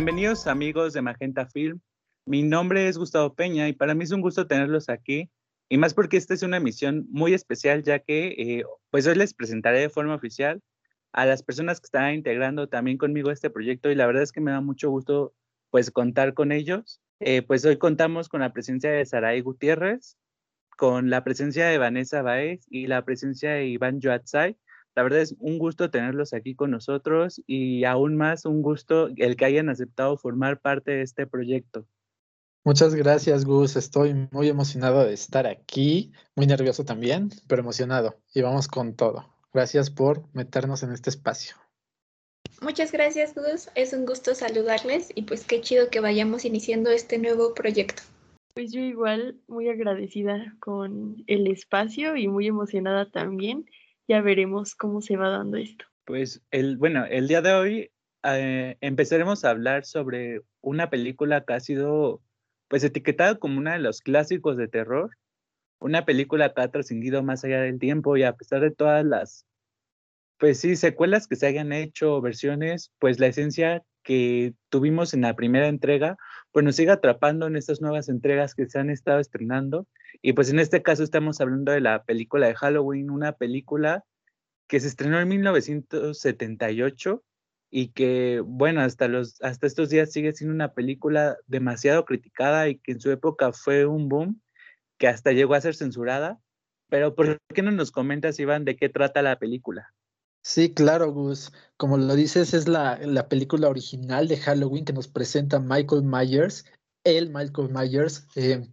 Bienvenidos amigos de Magenta Film. Mi nombre es Gustavo Peña y para mí es un gusto tenerlos aquí y más porque esta es una emisión muy especial ya que eh, pues hoy les presentaré de forma oficial a las personas que están integrando también conmigo este proyecto y la verdad es que me da mucho gusto pues contar con ellos. Eh, pues hoy contamos con la presencia de Saray Gutiérrez, con la presencia de Vanessa Baez y la presencia de Iván Yoatzai. La verdad es un gusto tenerlos aquí con nosotros y aún más un gusto el que hayan aceptado formar parte de este proyecto. Muchas gracias, Gus. Estoy muy emocionado de estar aquí, muy nervioso también, pero emocionado. Y vamos con todo. Gracias por meternos en este espacio. Muchas gracias, Gus. Es un gusto saludarles y pues qué chido que vayamos iniciando este nuevo proyecto. Pues yo igual muy agradecida con el espacio y muy emocionada también ya veremos cómo se va dando esto. Pues el, bueno, el día de hoy eh, empezaremos a hablar sobre una película que ha sido pues etiquetada como una de los clásicos de terror, una película que ha trascendido más allá del tiempo y a pesar de todas las, pues sí, secuelas que se hayan hecho, versiones, pues la esencia que tuvimos en la primera entrega, pues nos sigue atrapando en estas nuevas entregas que se han estado estrenando. Y pues en este caso estamos hablando de la película de Halloween, una película que se estrenó en 1978 y que, bueno, hasta, los, hasta estos días sigue siendo una película demasiado criticada y que en su época fue un boom, que hasta llegó a ser censurada. Pero ¿por qué no nos comentas, Iván, de qué trata la película? Sí, claro, Gus. Como lo dices, es la, la, película original de Halloween que nos presenta Michael Myers, el Michael Myers, eh,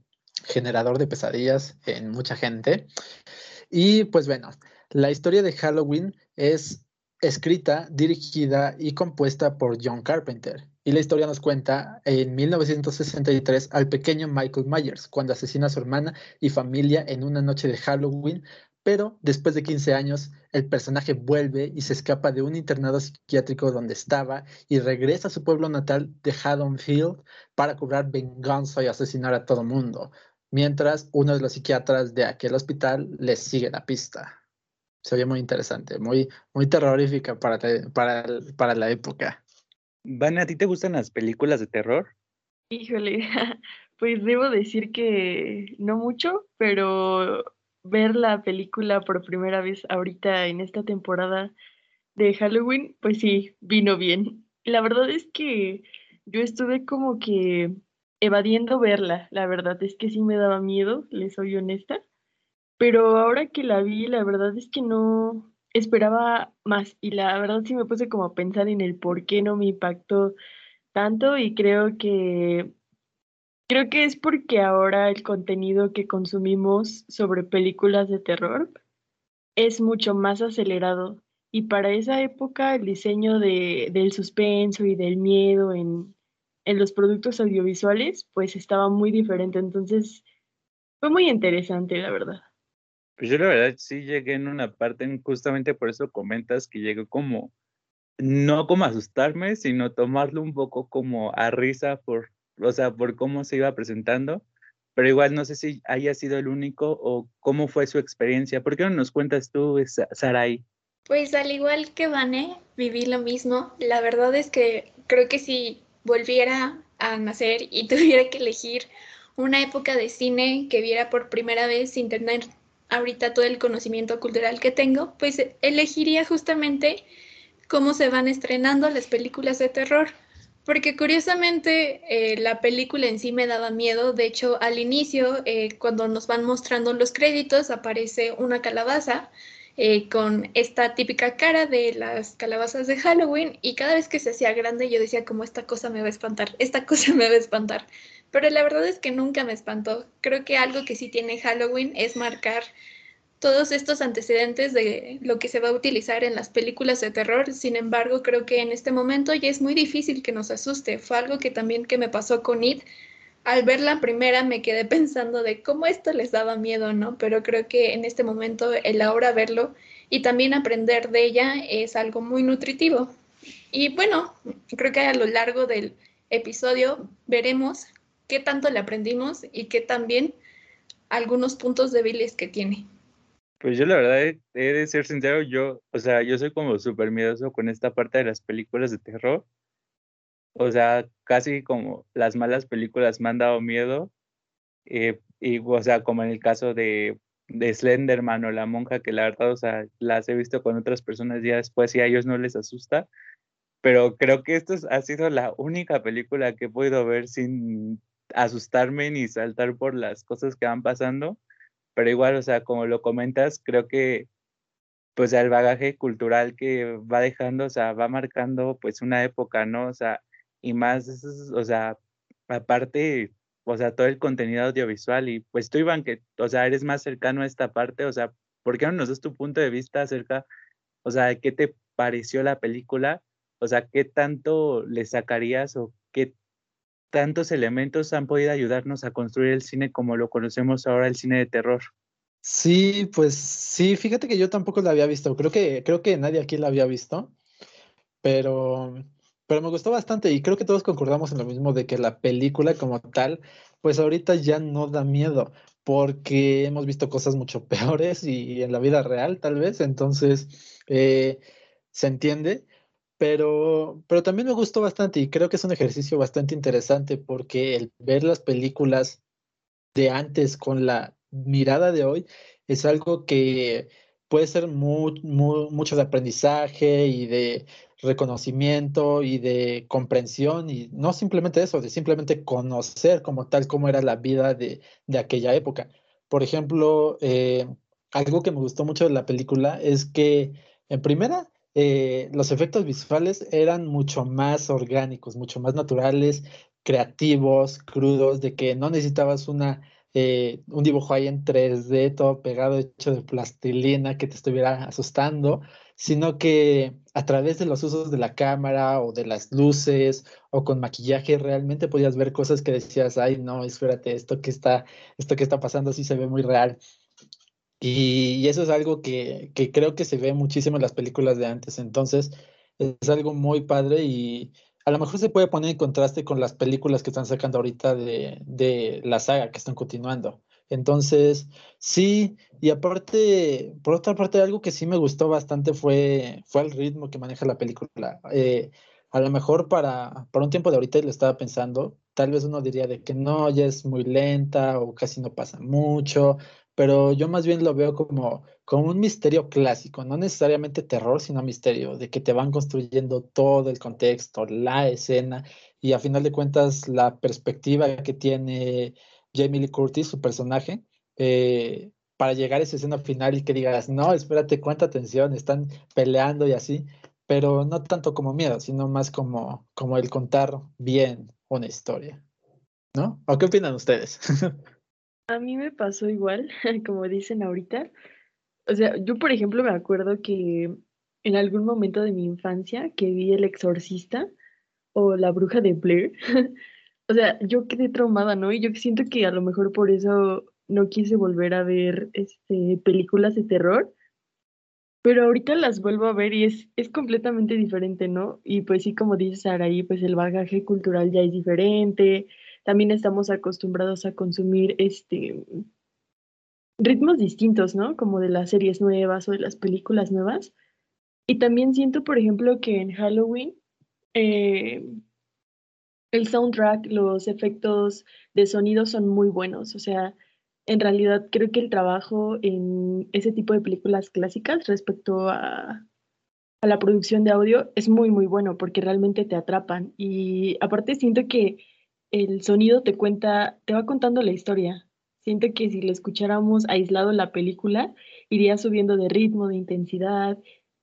generador de pesadillas en mucha gente. Y pues bueno, la historia de Halloween es escrita, dirigida y compuesta por John Carpenter. Y la historia nos cuenta en 1963 al pequeño Michael Myers, cuando asesina a su hermana y familia en una noche de Halloween pero después de 15 años, el personaje vuelve y se escapa de un internado psiquiátrico donde estaba y regresa a su pueblo natal de Haddonfield para cobrar venganza y asesinar a todo mundo, mientras uno de los psiquiatras de aquel hospital les sigue la pista. Se oye muy interesante, muy, muy terrorífica para, para, para la época. Van, ¿a ti te gustan las películas de terror? Híjole, pues debo decir que no mucho, pero ver la película por primera vez ahorita en esta temporada de Halloween, pues sí, vino bien. La verdad es que yo estuve como que evadiendo verla, la verdad es que sí me daba miedo, les soy honesta, pero ahora que la vi, la verdad es que no esperaba más y la verdad sí me puse como a pensar en el por qué no me impactó tanto y creo que Creo que es porque ahora el contenido que consumimos sobre películas de terror es mucho más acelerado y para esa época el diseño de, del suspenso y del miedo en, los productos audiovisuales pues estaba muy diferente, entonces fue muy interesante la verdad. Pues yo la verdad sí llegué en una parte, justamente por eso comentas que llegó como, no como asustarme, sino tomarlo un poco como a risa por o sea, por cómo se iba presentando, pero igual no sé si haya sido el único o cómo fue su experiencia. ¿Por qué no nos cuentas tú, Sarai? Pues al igual que Vane, viví lo mismo. La verdad es que creo que si volviera a nacer y tuviera que elegir una época de cine que viera por primera vez sin tener ahorita todo el conocimiento cultural que tengo, pues elegiría justamente cómo se van estrenando las películas de terror porque curiosamente eh, la película en sí me daba miedo. De hecho, al inicio, eh, cuando nos van mostrando los créditos, aparece una calabaza eh, con esta típica cara de las calabazas de Halloween y cada vez que se hacía grande yo decía como esta cosa me va a espantar, esta cosa me va a espantar. Pero la verdad es que nunca me espantó. Creo que algo que sí tiene Halloween es marcar todos estos antecedentes de lo que se va a utilizar en las películas de terror. Sin embargo, creo que en este momento ya es muy difícil que nos asuste. Fue algo que también que me pasó con It. Al ver la primera me quedé pensando de cómo esto les daba miedo, ¿no? Pero creo que en este momento el ahora verlo y también aprender de ella es algo muy nutritivo. Y bueno, creo que a lo largo del episodio veremos qué tanto le aprendimos y qué también algunos puntos débiles que tiene. Pues yo la verdad he, de ser sincero, yo, o sea, yo soy como súper miedoso con esta parte de las películas de terror. O sea, casi como las malas películas me han dado miedo. Eh, y, o sea, como en el caso de, de Slenderman o La Monja, que la verdad, o sea, las he visto con otras personas ya después y a ellos no les asusta. Pero creo que esto ha sido la única película que he podido ver sin asustarme ni saltar por las cosas que van pasando pero igual, o sea, como lo comentas, creo que pues el bagaje cultural que va dejando, o sea, va marcando pues una época, ¿no? O sea, y más, o sea, aparte, o sea, todo el contenido audiovisual y pues tú, Iván, que, o sea, eres más cercano a esta parte, o sea, ¿por qué no nos das tu punto de vista acerca, o sea, qué te pareció la película? O sea, ¿qué tanto le sacarías o qué tantos elementos han podido ayudarnos a construir el cine como lo conocemos ahora, el cine de terror. Sí, pues sí, fíjate que yo tampoco la había visto, creo que, creo que nadie aquí la había visto, pero, pero me gustó bastante y creo que todos concordamos en lo mismo de que la película como tal, pues ahorita ya no da miedo, porque hemos visto cosas mucho peores y en la vida real tal vez, entonces eh, se entiende, pero, pero también me gustó bastante y creo que es un ejercicio bastante interesante porque el ver las películas de antes con la mirada de hoy es algo que puede ser mucho de aprendizaje y de reconocimiento y de comprensión y no simplemente eso, de simplemente conocer como tal cómo era la vida de, aquella época. Por ejemplo, eh, algo que me gustó mucho de la película es que en primera eh, los efectos visuales eran mucho más orgánicos, mucho más naturales, creativos, crudos, de que no necesitabas una, eh, un dibujo ahí en 3D, todo pegado, hecho de plastilina, que te estuviera asustando, sino que a través de los usos de la cámara o de las luces o con maquillaje realmente podías ver cosas que decías, ay, no, espérate, esto que está, esto que está pasando sí se ve muy real. Y, eso es algo que, creo que se ve muchísimo en las películas de antes. Entonces, es algo muy padre y a lo mejor se puede poner en contraste con las películas que están sacando ahorita de, la saga que están continuando. Entonces, sí, y aparte, por otra parte, algo que sí me gustó bastante fue, fue el ritmo que maneja la película. Eh, a lo mejor para, para un tiempo de ahorita lo estaba pensando, tal vez uno diría de que no, ya es muy lenta o casi no pasa mucho, pero yo más bien lo veo como, como un misterio clásico, no necesariamente terror, sino misterio, de que te van construyendo todo el contexto, la escena, y a final de cuentas la perspectiva que tiene Jamie Lee Curtis, su personaje, eh, para llegar a esa escena final y que digas, no, espérate, cuánta atención, están peleando y así, pero no tanto como miedo, sino más como, como el contar bien una historia, ¿no? ¿O qué opinan ustedes? A mí me pasó igual, como dicen ahorita. O sea, yo por ejemplo me acuerdo que en algún momento de mi infancia que vi El Exorcista o La Bruja de Blair, o sea, yo quedé traumada, ¿no? Y yo siento que a lo mejor por eso no quise volver a ver este, películas de terror, pero ahorita las vuelvo a ver y es, es completamente diferente, ¿no? Y pues sí, como dices, Araí, pues el bagaje cultural ya es diferente, también estamos acostumbrados a consumir este ritmos distintos, ¿no? Como de las series nuevas o de las películas nuevas. Y también siento, por ejemplo, que en Halloween eh, el soundtrack, los efectos de sonido son muy buenos. O sea, en realidad creo que el trabajo en ese tipo de películas clásicas respecto a, a la producción de audio es muy, muy bueno porque realmente te atrapan. Y aparte siento que el sonido te cuenta, te va contando la historia. Siento que si lo escucháramos aislado la película, iría subiendo de ritmo, de intensidad,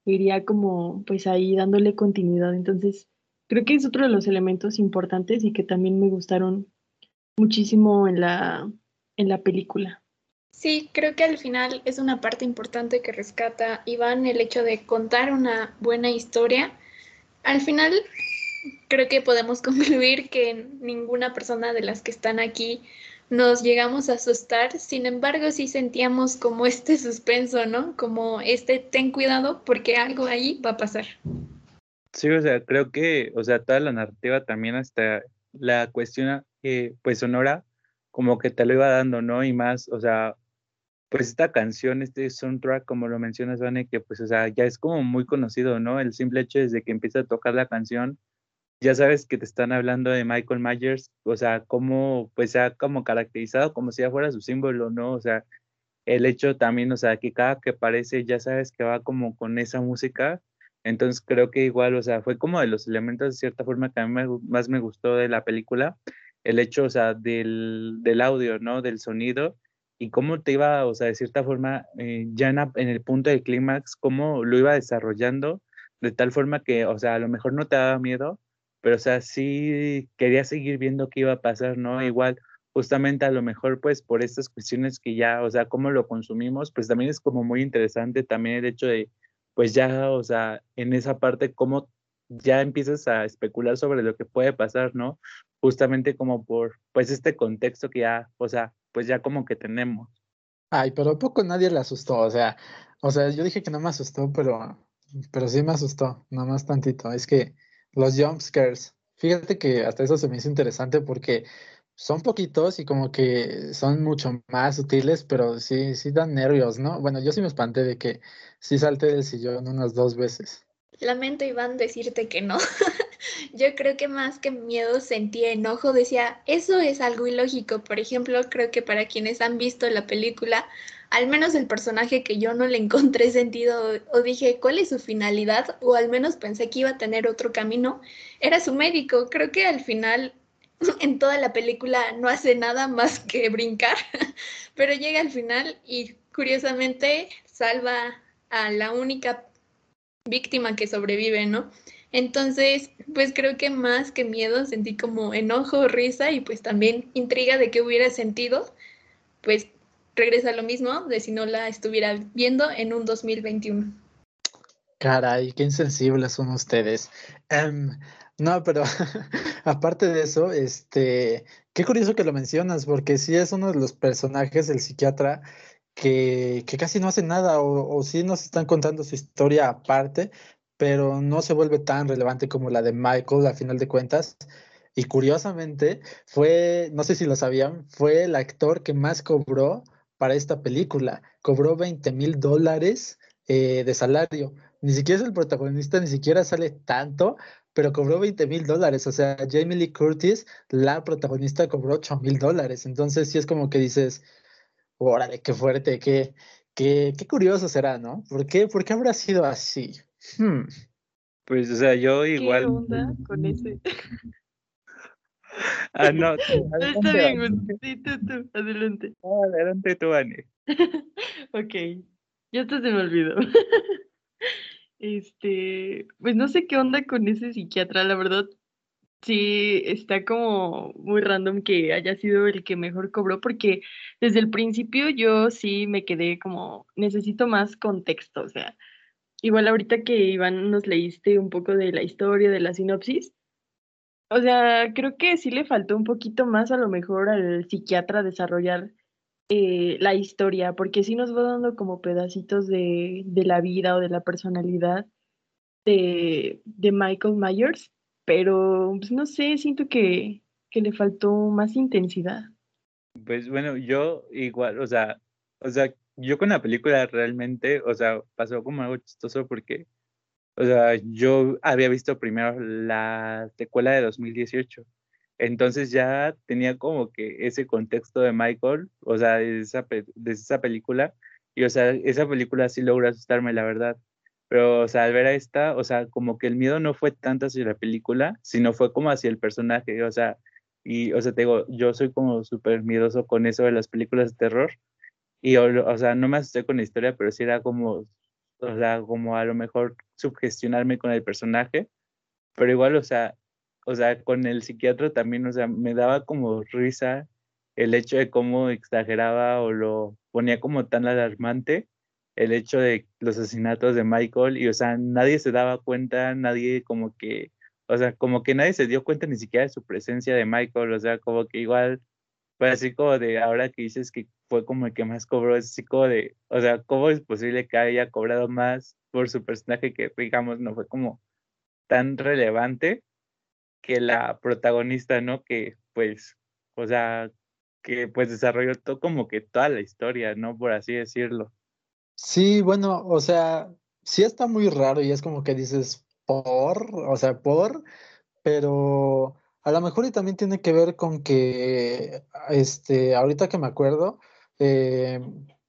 iría como pues ahí dándole continuidad. Entonces, creo que es otro de los elementos importantes y que también me gustaron muchísimo en la, en la película. Sí, creo que al final es una parte importante que rescata Iván el hecho de contar una buena historia. Al final creo que podemos concluir que ninguna persona de las que están aquí nos llegamos a asustar, sin embargo sí sentíamos como este suspenso, ¿no? Como este ten cuidado porque algo ahí va a pasar. Sí, o sea, creo que, o sea, toda la narrativa también hasta la cuestión, que pues Sonora como que te lo iba dando, ¿no? Y más, o sea, pues esta canción, este soundtrack, como lo mencionas, Vane, que pues, o sea, ya es como muy conocido, ¿no? El simple hecho desde que empieza a tocar la canción, ya sabes que te están hablando de Michael Myers, o sea, cómo pues se ha como caracterizado como si ya fuera su símbolo, ¿no? O sea, el hecho también, o sea, que cada que aparece ya sabes que va como con esa música, entonces creo que igual, o sea, fue como de los elementos de cierta forma que a mí más me gustó de la película, el hecho, o sea, del, del audio, ¿no? Del sonido y cómo te iba, o sea, de cierta forma, eh, ya en, en, el punto del clímax, cómo lo iba desarrollando de tal forma que, o sea, a lo mejor no te daba miedo, pero o sea, sí quería seguir viendo qué iba a pasar, ¿no? Igual, justamente a lo mejor, pues por estas cuestiones que ya, o sea, cómo lo consumimos, pues también es como muy interesante también el hecho de, pues ya, o sea, en esa parte, cómo ya empiezas a especular sobre lo que puede pasar, ¿no? Justamente como por, pues este contexto que ya, o sea, pues ya como que tenemos. Ay, pero poco nadie le asustó, o sea, o sea, yo dije que no me asustó, pero, pero sí me asustó, nada más tantito. Es que los jump scares. Fíjate que hasta eso se me hizo interesante porque son poquitos y como que son mucho más sutiles, pero sí, sí dan nervios, ¿no? Bueno, yo sí me espanté de que sí salté del sillón unas dos veces. Lamento, Iván, decirte que no. yo creo que más que miedo sentía enojo, decía, eso es algo ilógico. Por ejemplo, creo que para quienes han visto la película, al menos el personaje que yo no le encontré sentido o, dije cuál es su finalidad o al menos pensé que iba a tener otro camino, era su médico. Creo que al final en toda la película no hace nada más que brincar, pero llega al final y curiosamente salva a la única víctima que sobrevive, ¿no? Entonces, pues creo que más que miedo sentí como enojo, risa y pues también intriga de qué hubiera sentido, pues regresa lo mismo de si no la estuviera viendo en un 2021. Caray, qué insensibles son ustedes. Em, no, pero aparte de eso, este, qué curioso que lo mencionas, porque sí es uno de los personajes del psiquiatra que, que casi no hace nada, o, o sí nos están contando su historia aparte, pero no se vuelve tan relevante como la de Michael a final de cuentas. Y curiosamente, fue, no sé si lo sabían, fue el actor que más cobró para esta película. Cobró 20 mil dólares eh, de salario. Ni siquiera es el protagonista, ni siquiera sale tanto, pero cobró 20 mil dólares. O sea, Jamie Lee Curtis, la protagonista, cobró 8 mil dólares. Entonces, sí es como que dices, órale, qué fuerte, qué, qué, qué curioso será, ¿no? ¿Por qué, ¿Por qué habrá sido así? Hmm. Pues, o sea, yo igual. ¿Qué onda con ese? Ah, no. Está bien, Sí, tú, tú, adelante. adelante tú, Ani. ok, ya hasta se me olvidó. este, pues no sé qué onda con ese psiquiatra, la verdad. Sí, está como muy random que haya sido el que mejor cobró, porque desde el principio yo sí me quedé como, necesito más contexto, o sea, igual ahorita que Iván nos leíste un poco de la historia, de la sinopsis, o sea, creo que sí le faltó un poquito más a lo mejor al psiquiatra desarrollar eh, la historia, porque sí nos va dando como pedacitos de, de la vida o de la personalidad de, de Michael Myers, pero pues, no sé, siento que, que le faltó más intensidad. Pues bueno, yo igual, o sea, o sea, yo con la película realmente, o sea, pasó como algo chistoso porque o sea, yo había visto primero la secuela de 2018. Entonces ya tenía como que ese contexto de Michael, o sea, de esa, esa película. Y, o sea, esa película sí logra asustarme, la verdad. Pero, o sea, al ver a esta, o sea, como que el miedo no fue tanto hacia la película, sino fue como hacia el personaje. O sea, y, o sea, te digo, yo soy como súper miedoso con eso de las películas de terror. Y, o, o sea, no me asusté con la historia, pero sí era como o sea, como a lo mejor subgestionarme con el personaje, pero igual, o sea, o sea, con el psiquiatra también, o sea, me daba como risa el hecho de cómo exageraba o lo ponía como tan alarmante el hecho de los asesinatos de Michael y, o sea, nadie se daba cuenta, nadie como que, o sea, como que nadie se dio cuenta ni siquiera de su presencia de Michael, o sea, como que igual fue así como de, ahora que dices que fue como el que más cobró, es así como de, o sea, ¿cómo es posible que haya cobrado más por su personaje que, digamos, no fue como tan relevante que la protagonista, ¿no? Que, pues, o sea, que pues desarrolló todo como que toda la historia, ¿no? Por así decirlo. Sí, bueno, o sea, sí está muy raro y es como que dices por, o sea, por, pero a lo mejor y también tiene que ver con que, este, ahorita que me acuerdo, eh,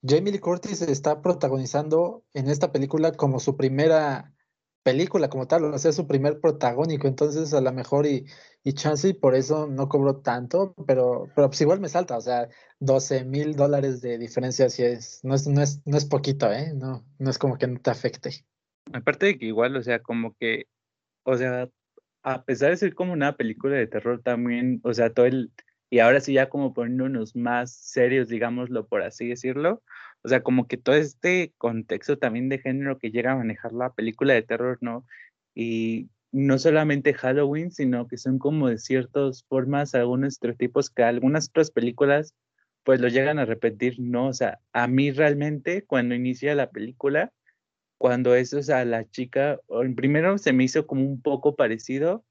Jamie Lee Curtis está protagonizando en esta película como su primera película como tal, o sea, su primer protagónico, entonces a lo mejor y, y chance por eso no cobró tanto, pero, pero pues igual me salta, o sea, 12 mil dólares de diferencia si es, no es, no es, no es poquito, ¿eh? No, no es como que no te afecte. Aparte de que igual, o sea, como que, o sea, a pesar de ser como una película de terror también, o sea, todo el, y ahora sí ya como poniéndonos más serios, digámoslo por así decirlo, o sea, como que todo este contexto también de género que llega a manejar la película de terror, ¿no? Y no solamente Halloween, sino que son como de ciertas formas, algunos estereotipos que algunas otras películas pues lo llegan a repetir, ¿no? O sea, a mí realmente cuando inicia la película, cuando es, o sea, la chica, primero se me hizo como un poco parecido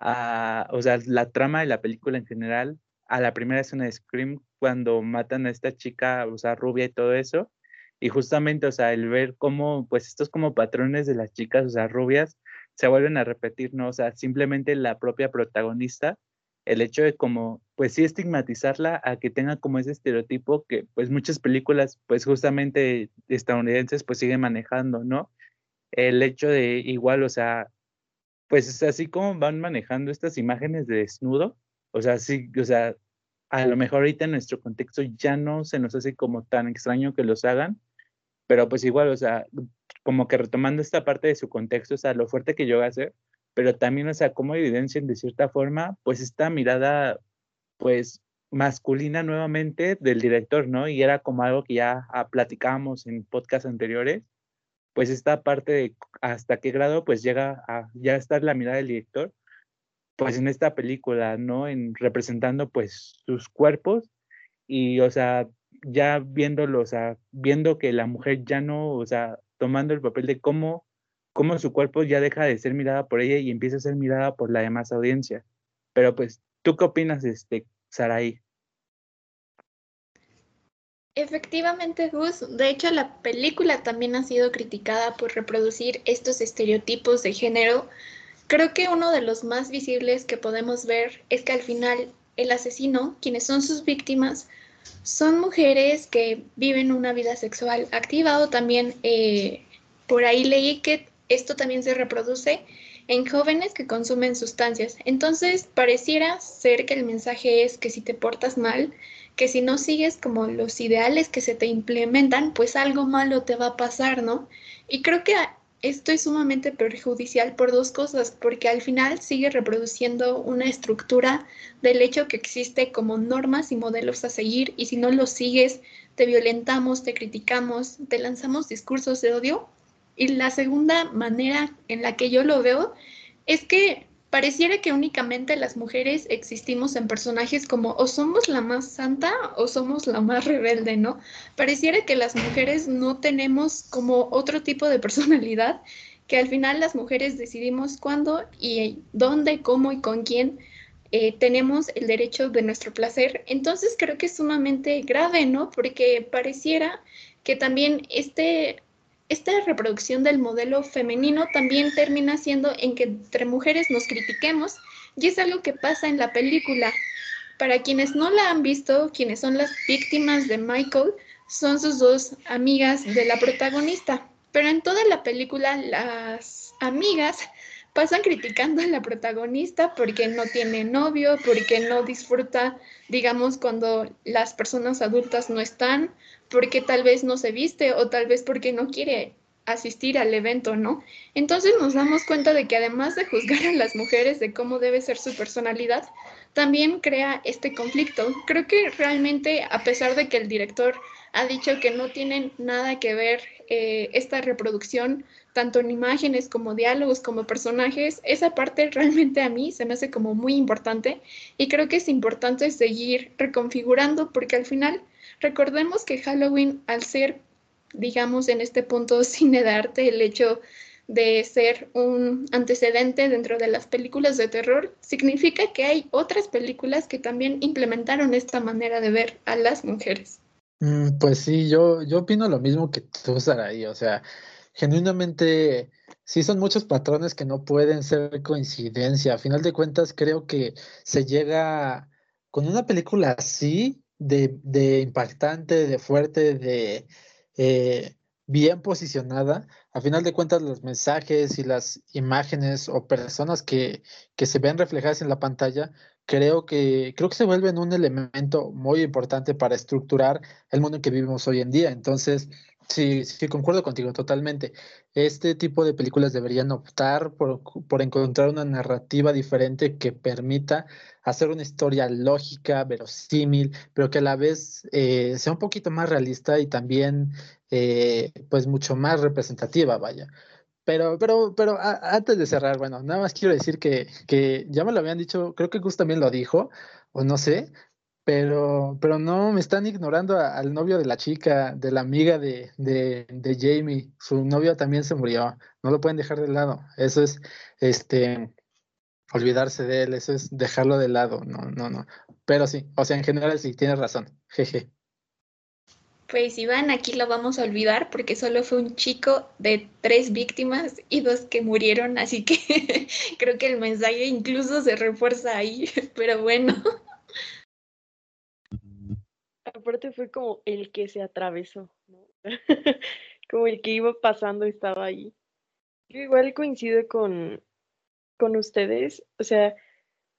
a, o sea, la trama de la película en general, a la primera escena de Scream cuando matan a esta chica, o sea, rubia y todo eso. Y justamente, o sea, el ver cómo, pues estos como patrones de las chicas, o sea, rubias, se vuelven a repetir, ¿no? O sea, simplemente la propia protagonista, el hecho de como, pues sí, estigmatizarla a que tenga como ese estereotipo que, pues muchas películas, pues justamente estadounidenses, pues siguen manejando, ¿no? El hecho de igual, o sea, pues es así como van manejando estas imágenes de desnudo, o sea, sí, o sea, a lo mejor ahorita en nuestro contexto ya no se nos hace como tan extraño que los hagan, pero pues igual, o sea, como que retomando esta parte de su contexto, o sea, lo fuerte que yo a hacer, pero también, o sea, como evidencian de cierta forma, pues esta mirada, pues masculina nuevamente del director, ¿no? Y era como algo que ya ah, platicábamos en podcasts anteriores, pues esta parte de hasta qué grado pues llega a ya estar la mirada del director, pues en esta película, ¿no? En representando pues sus cuerpos y, o sea, ya viéndolo, o sea, viendo que la mujer ya no, o sea, tomando el papel de cómo, cómo su cuerpo ya deja de ser mirada por ella y empieza a ser mirada por la demás audiencia. Pero pues, ¿tú qué opinas, este, Saraí? Efectivamente, Gus. De hecho, la película también ha sido criticada por reproducir estos estereotipos de género Creo que uno de los más visibles que podemos ver es que al final el asesino, quienes son sus víctimas, son mujeres que viven una vida sexual activa también eh, por ahí leí que esto también se reproduce en jóvenes que consumen sustancias. Entonces pareciera ser que el mensaje es que si te portas mal, que si no sigues como los ideales que se te implementan, pues algo malo te va a pasar, ¿no? Y creo que esto es sumamente perjudicial por dos cosas, porque al final sigue reproduciendo una estructura del hecho que existe como normas y modelos a seguir y si no los sigues, te violentamos, te criticamos, te lanzamos discursos de odio. Y la segunda manera en la que yo lo veo es que pareciera que únicamente las mujeres existimos en personajes como o somos la más santa o somos la más rebelde, ¿no? Pareciera que las mujeres no tenemos como otro tipo de personalidad, que al final las mujeres decidimos cuándo y dónde, cómo y con quién eh, tenemos el derecho de nuestro placer. Entonces creo que es sumamente grave, ¿no? Porque pareciera que también este esta reproducción del modelo femenino también termina siendo en que entre mujeres nos critiquemos y es algo que pasa en la película. Para quienes no la han visto, quienes son las víctimas de Michael, son sus dos amigas de la protagonista. Pero en toda la película las amigas pasan criticando a la protagonista porque no tiene novio, porque no disfruta, digamos, cuando las personas adultas no están, porque tal vez no se viste o tal vez porque no quiere asistir al evento, ¿no? Entonces nos damos cuenta de que además de juzgar a las mujeres de cómo debe ser su personalidad, también crea este conflicto. Creo que realmente, a pesar de que el director ha dicho que no tienen nada que ver eh, esta reproducción, tanto en imágenes como diálogos, como personajes, esa parte realmente a mí se me hace como muy importante y creo que es importante seguir reconfigurando porque al final recordemos que Halloween, al ser, digamos, en este punto cine de el hecho de ser un antecedente dentro de las películas de terror, significa que hay otras películas que también implementaron esta manera de ver a las mujeres. Mm, pues sí, yo, yo opino lo mismo que tú, Saraí. O sea, genuinamente, sí son muchos patrones que no pueden ser coincidencia. A final de cuentas, creo que se llega con una película así, de, de impactante, de fuerte, de eh, bien posicionada. A final de cuentas, los mensajes y las imágenes o personas que, que se ven reflejadas en la pantalla creo que, creo que se vuelven un elemento muy importante para estructurar el mundo en que vivimos hoy en día. Entonces, sí, sí, concuerdo contigo totalmente. Este tipo de películas deberían optar por, por encontrar una narrativa diferente que permita hacer una historia lógica, verosímil, pero que a la vez eh, sea un poquito más realista y también, eh, pues, mucho más representativa, vaya. Pero, pero, pero antes de cerrar, bueno, nada más quiero decir que, que ya me lo habían dicho, creo que Gus también lo dijo, o no sé, pero, pero no me están ignorando al novio de la chica, de la amiga de, de, de, Jamie. Su novio también se murió. No lo pueden dejar de lado. Eso es este olvidarse de él, eso es dejarlo de lado. No, no, no. Pero sí, o sea, en general sí, tienes razón. Jeje. Pues Iván, aquí lo vamos a olvidar porque solo fue un chico de tres víctimas y dos que murieron, así que creo que el mensaje incluso se refuerza ahí, pero bueno. Aparte fue como el que se atravesó, ¿no? como el que iba pasando estaba ahí. Yo igual coincido con, con ustedes, o sea,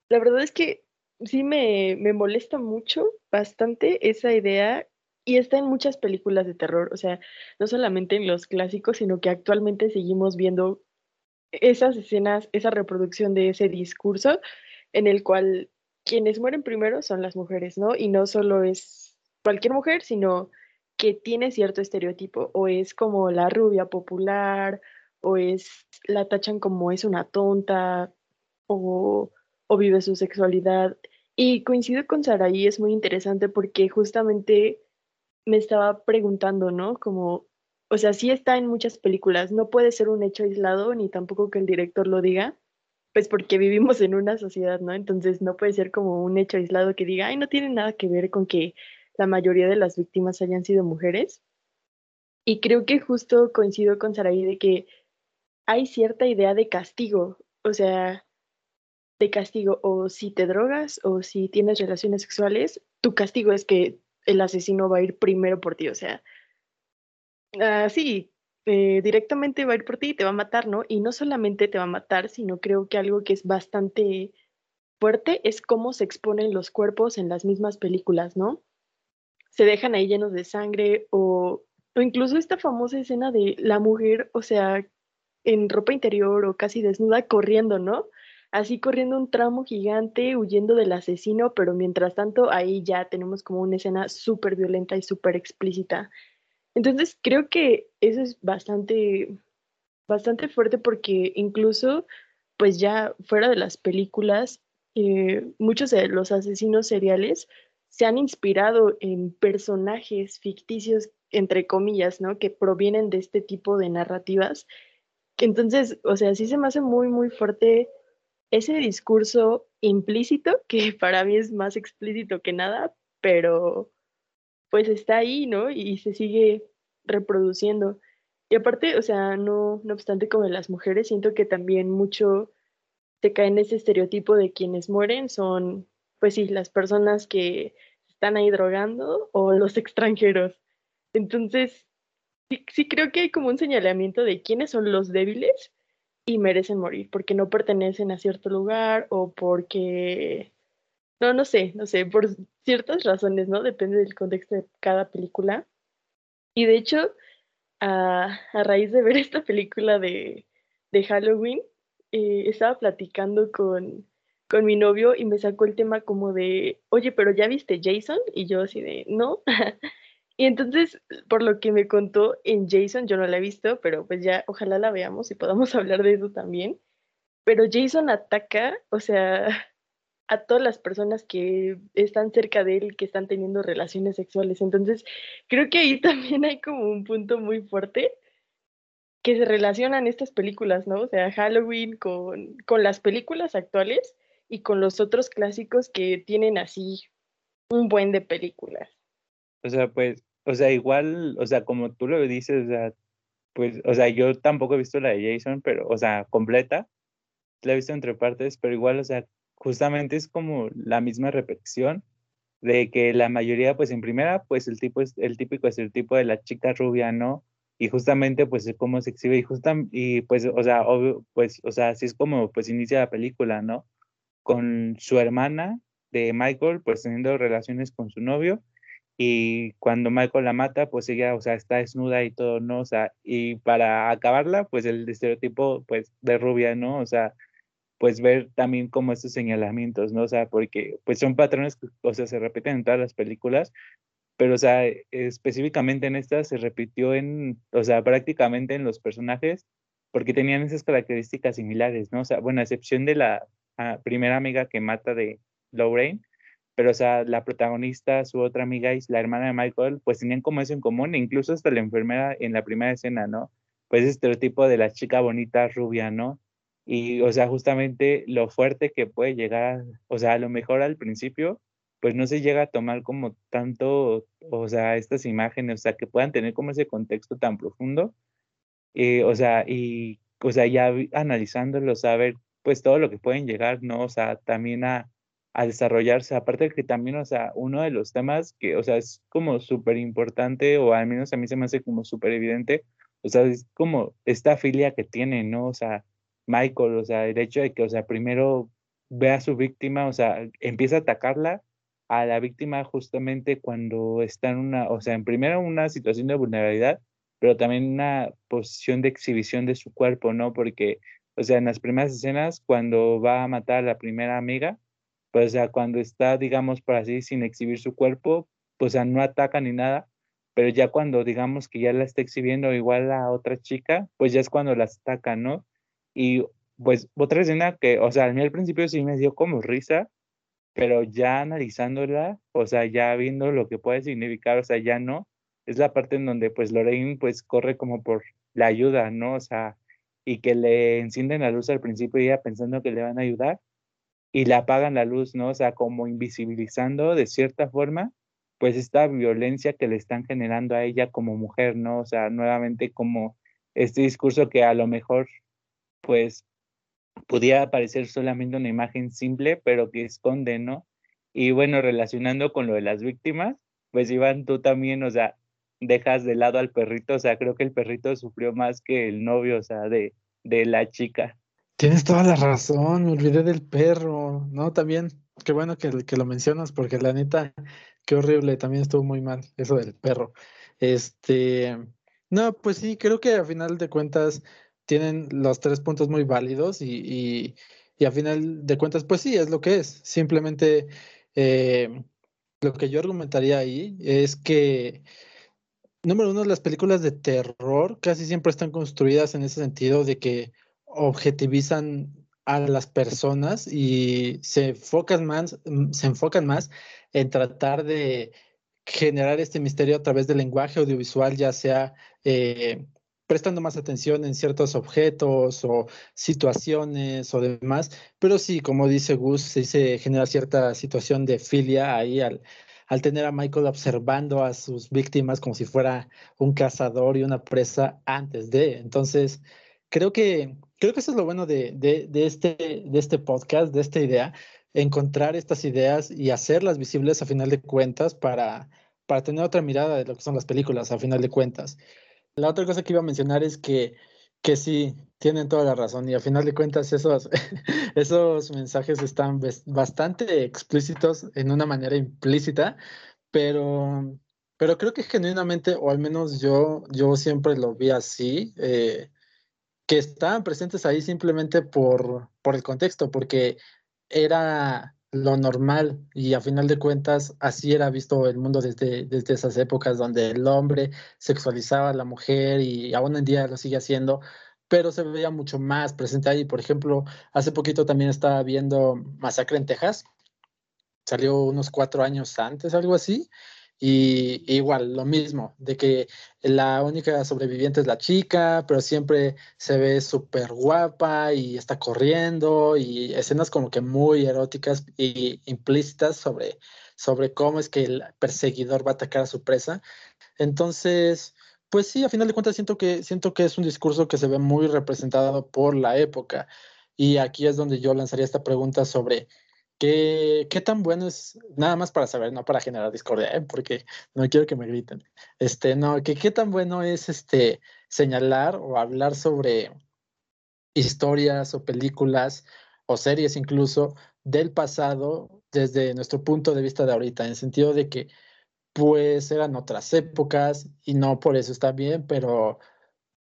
la verdad es que sí me, me molesta mucho, bastante esa idea y está en muchas películas de terror, o sea, no solamente en los clásicos, sino que actualmente seguimos viendo esas escenas, esa reproducción de ese discurso en el cual quienes mueren primero son las mujeres, ¿no? Y no solo es cualquier mujer, sino que tiene cierto estereotipo, o es como la rubia popular, o es, la tachan como es una tonta, o, o vive su sexualidad. Y coincido con Saraí, es muy interesante porque justamente me estaba preguntando, ¿no? Como, o sea, sí está en muchas películas, no puede ser un hecho aislado, ni tampoco que el director lo diga, pues porque vivimos en una sociedad, ¿no? Entonces no puede ser como un hecho aislado que diga, ay, no tiene nada que ver con que la mayoría de las víctimas hayan sido mujeres. Y creo que justo coincido con Saraí de que hay cierta idea de castigo, o sea, de castigo, o si te drogas o si tienes relaciones sexuales, tu castigo es que el asesino va a ir primero por ti, o sea, uh, sí, eh, directamente va a ir por ti y te va a matar, ¿no? Y no solamente te va a matar, sino creo que algo que es bastante fuerte es cómo se exponen los cuerpos en las mismas películas, ¿no? Se dejan ahí llenos de sangre o, o incluso esta famosa escena de la mujer, o sea, en ropa interior o casi desnuda corriendo, ¿no? así corriendo un tramo gigante, huyendo del asesino, pero mientras tanto ahí ya tenemos como una escena súper violenta y súper explícita. Entonces creo que eso es bastante, bastante fuerte porque incluso, pues ya fuera de las películas, eh, muchos de los asesinos seriales se han inspirado en personajes ficticios, entre comillas, ¿no? Que provienen de este tipo de narrativas. Entonces, o sea, sí se me hace muy, muy fuerte ese discurso implícito, que para mí es más explícito que nada, pero pues está ahí, ¿no? Y se sigue reproduciendo. Y aparte, o sea, no, no obstante como en las mujeres, siento que también mucho se cae en ese estereotipo de quienes mueren son, pues sí, las personas que están ahí drogando o los extranjeros. Entonces, sí, sí creo que hay como un señalamiento de quiénes son los débiles y merecen morir porque no pertenecen a cierto lugar o porque, no, no sé, no sé, por ciertas razones, ¿no? Depende del contexto de cada película. Y de hecho, a, raíz de ver esta película de, Halloween, eh, estaba platicando con, con mi novio y me sacó el tema como de, oye, pero ¿ya viste Jason? Y yo así de, no. y entonces, por lo que me contó en Jason, yo no la he visto, pero pues ya ojalá la veamos y podamos hablar de eso también. Pero Jason ataca, o sea, a todas las personas que están cerca de él, que están teniendo relaciones sexuales. Entonces, creo que ahí también hay como un punto muy fuerte que se relacionan estas películas, ¿no? O sea, Halloween con, con las películas actuales y con los otros clásicos que tienen así un buen de películas. O sea, pues, o sea, igual, o sea, como tú lo dices, o sea, pues, o sea, yo tampoco he visto la de Jason, pero, o sea, completa, la he visto entre partes, pero igual, o sea, justamente es como la misma repetición de que la mayoría, pues en primera, pues el tipo es el típico es el tipo de la chica rubia, ¿no? Y justamente, pues es como se exhibe y justam, y pues, o sea, pues, o sea, así es como pues inicia la película, ¿no? Con su hermana de Michael, pues teniendo relaciones con su novio, y cuando Michael la mata, pues ella, o sea, está desnuda y todo, ¿no? O sea, y para acabarla, pues el estereotipo, pues, de rubia, ¿no? O sea, pues ver también como estos señalamientos, ¿no? O sea, porque pues son patrones que, o sea, se repiten en todas las películas, pero, o sea, específicamente en esta se repitió en, o sea, prácticamente en los personajes, porque tenían esas características similares, ¿no? O sea, bueno, a excepción de la ah, primera amiga que mata de Lorraine, pero, o sea, la protagonista, su otra amiga y la hermana de Michael, pues tenían como eso en común, e incluso hasta la enfermera en la primera escena, ¿no? Pues ese estereotipo de la chica bonita, rubia, ¿no? Y, o sea, justamente lo fuerte que puede llegar, o sea, a lo mejor al principio, pues no se llega a tomar como tanto, o sea, estas imágenes, o sea, que puedan tener como ese contexto tan profundo. Eh, o sea, y, o sea, ya analizándolo, saber, pues todo lo que pueden llegar, ¿no? O sea, también a, a desarrollarse. Aparte de que también, o sea, uno de los temas que, o sea, es como súper importante, o al menos a mí se me hace como súper evidente, o sea, es como esta filia que tiene, ¿no? O sea, Michael, o sea, el hecho de que, o sea, primero ve a su víctima, o sea, empieza a atacarla a la víctima justamente cuando está en una, o sea, en primero una situación de vulnerabilidad, pero también una posición de exhibición de su cuerpo, ¿no? Porque, o sea, en las primeras escenas, cuando va a matar a la primera amiga, pues, sea, cuando está, digamos, por así, sin exhibir su cuerpo, pues, sea, no ataca ni nada, pero ya cuando, digamos, que ya la está exhibiendo igual a otra chica, pues ya es cuando la ataca, ¿no? Y pues otra escena que, o sea, a mí al principio sí me dio como risa, pero ya analizándola, o sea, ya viendo lo que puede significar, o sea, ya no, es la parte en donde pues Lorraine pues corre como por la ayuda, ¿no? O sea, y que le encienden la luz al principio ella pensando que le van a ayudar y le apagan la luz, ¿no? O sea, como invisibilizando de cierta forma pues esta violencia que le están generando a ella como mujer, ¿no? O sea, nuevamente como este discurso que a lo mejor pues pudiera parecer solamente una imagen simple, pero que esconde, ¿no? Y bueno, relacionando con lo de las víctimas, pues Iván, tú también, o sea, dejas de lado al perrito, o sea, creo que el perrito sufrió más que el novio, o sea, de, de la chica. Tienes toda la razón, me olvidé del perro, ¿no? También, qué bueno que, lo mencionas, porque la neta, qué horrible, también estuvo muy mal eso del perro. Este, no, pues sí, creo que a final de cuentas tienen los tres puntos muy válidos y, y, a final de cuentas, pues sí, es lo que es. Simplemente eh, lo que yo argumentaría ahí es que, número uno, las películas de terror casi siempre están construidas en ese sentido de que objetivizan a las personas y se enfocan más, se enfocan más en tratar de generar este misterio a través del lenguaje audiovisual, ya sea eh, prestando más atención en ciertos objetos o situaciones o demás, pero sí, como dice Gus, sí se genera cierta situación de filia ahí al, al tener a Michael observando a sus víctimas como si fuera un cazador y una presa antes de. Entonces, creo que, creo que eso es lo bueno de, de, de, este, de este podcast, de esta idea, encontrar estas ideas y hacerlas visibles a final de cuentas para, para tener otra mirada de lo que son las películas a final de cuentas. La otra cosa que iba a mencionar es que, que sí, tienen toda la razón y a final de cuentas esos, esos mensajes están bastante explícitos en una manera implícita, pero Pero creo que genuinamente, o al menos yo, yo siempre lo vi así, eh, que estaban presentes ahí simplemente por, por el contexto, porque era lo normal y a final de cuentas así era visto el mundo desde, desde esas épocas donde el hombre sexualizaba a la mujer y aún en día lo sigue haciendo, pero se veía mucho más presente ahí. Por ejemplo, hace poquito también estaba viendo Masacre en Texas, salió unos cuatro años antes, algo así, y igual, lo mismo, de que la única sobreviviente es la chica, pero siempre se ve súper guapa y está corriendo y escenas como que muy eróticas y implícitas sobre, sobre cómo es que el perseguidor va a atacar a su presa. Entonces, pues sí, a final de cuentas siento que, siento que es un discurso que se ve muy representado por la época. Y aquí es donde yo lanzaría esta pregunta sobre ¿Qué, ¿Qué, tan bueno es, nada más para saber, no para generar discordia, ¿eh? porque no quiero que me griten, este, no, que qué tan bueno es este, señalar o hablar sobre historias o películas o series incluso del pasado desde nuestro punto de vista de ahorita, en el sentido de que pues eran otras épocas y no por eso está bien, pero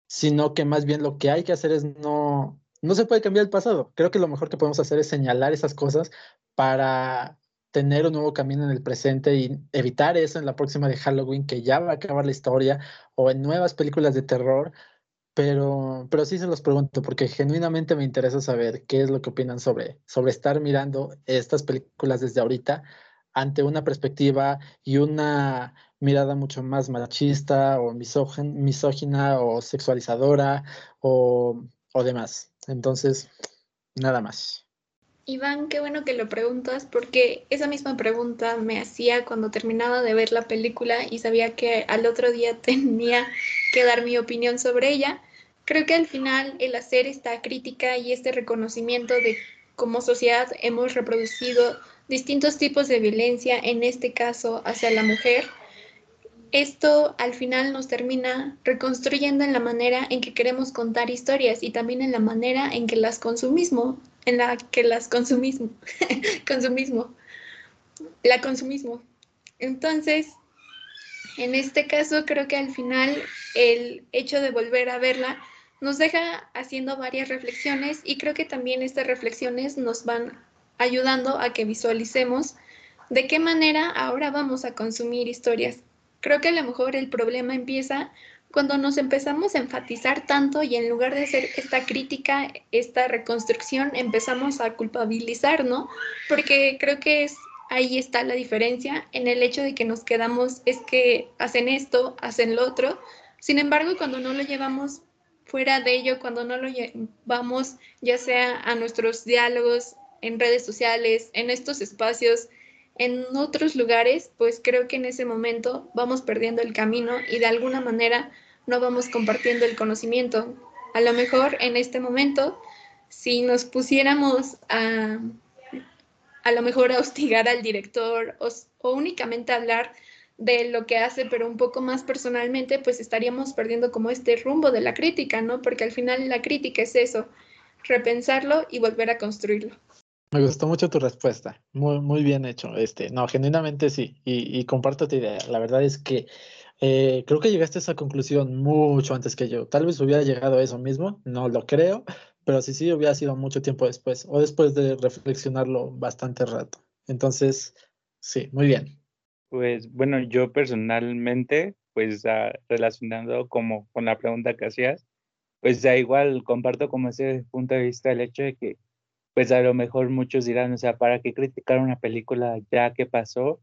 sino que más bien lo que hay que hacer es no, no se puede cambiar el pasado. Creo que lo mejor que podemos hacer es señalar esas cosas para tener un nuevo camino en el presente y evitar eso en la próxima de Halloween, que ya va a acabar la historia, o en nuevas películas de terror. Pero, pero sí se los pregunto, porque genuinamente me interesa saber qué es lo que opinan sobre, sobre estar mirando estas películas desde ahorita ante una perspectiva y una mirada mucho más machista o misógina o sexualizadora o, o demás. Entonces, nada más. Iván, qué bueno que lo preguntas porque esa misma pregunta me hacía cuando terminaba de ver la película y sabía que al otro día tenía que dar mi opinión sobre ella. Creo que al final el hacer esta crítica y este reconocimiento de cómo sociedad hemos reproducido distintos tipos de violencia, en este caso hacia la mujer, esto al final nos termina reconstruyendo en la manera en que queremos contar historias y también en la manera en que las consumimos, en la que las consumismo, consumismo, la consumismo. Entonces, en este caso creo que al final el hecho de volver a verla nos deja haciendo varias reflexiones y creo que también estas reflexiones nos van ayudando a que visualicemos de qué manera ahora vamos a consumir historias. Creo que a lo mejor el problema empieza cuando nos empezamos a enfatizar tanto y en lugar de hacer esta crítica, esta reconstrucción, empezamos a culpabilizar, ¿no? Porque creo que es ahí está la diferencia en el hecho de que nos quedamos, es que hacen esto, hacen lo otro. Sin embargo, cuando no lo llevamos fuera de ello, cuando no lo llevamos ya sea a nuestros diálogos en redes sociales, en estos espacios, en otros lugares, pues creo que en ese momento vamos perdiendo el camino y de alguna manera no vamos compartiendo el conocimiento. A lo mejor en este momento, si nos pusiéramos a, a lo mejor a hostigar al director o, o únicamente hablar de lo que hace, pero un poco más personalmente, pues estaríamos perdiendo como este rumbo de la crítica, ¿no? Porque al final la crítica es eso, repensarlo y volver a construirlo. Me gustó mucho tu respuesta, muy, muy bien hecho. Este, no, genuinamente sí, y, y comparto tu idea. La verdad es que eh, creo que llegaste a esa conclusión mucho antes que yo. Tal vez hubiera llegado a eso mismo, no lo creo, pero sí, sí, hubiera sido mucho tiempo después, o después de reflexionarlo bastante rato. Entonces, sí, muy bien. Pues bueno, yo personalmente, pues uh, relacionando como con la pregunta que hacías, pues da igual comparto como ese punto de vista el hecho de que, pues a lo mejor muchos dirán, o sea, ¿para qué criticar una película ya que pasó?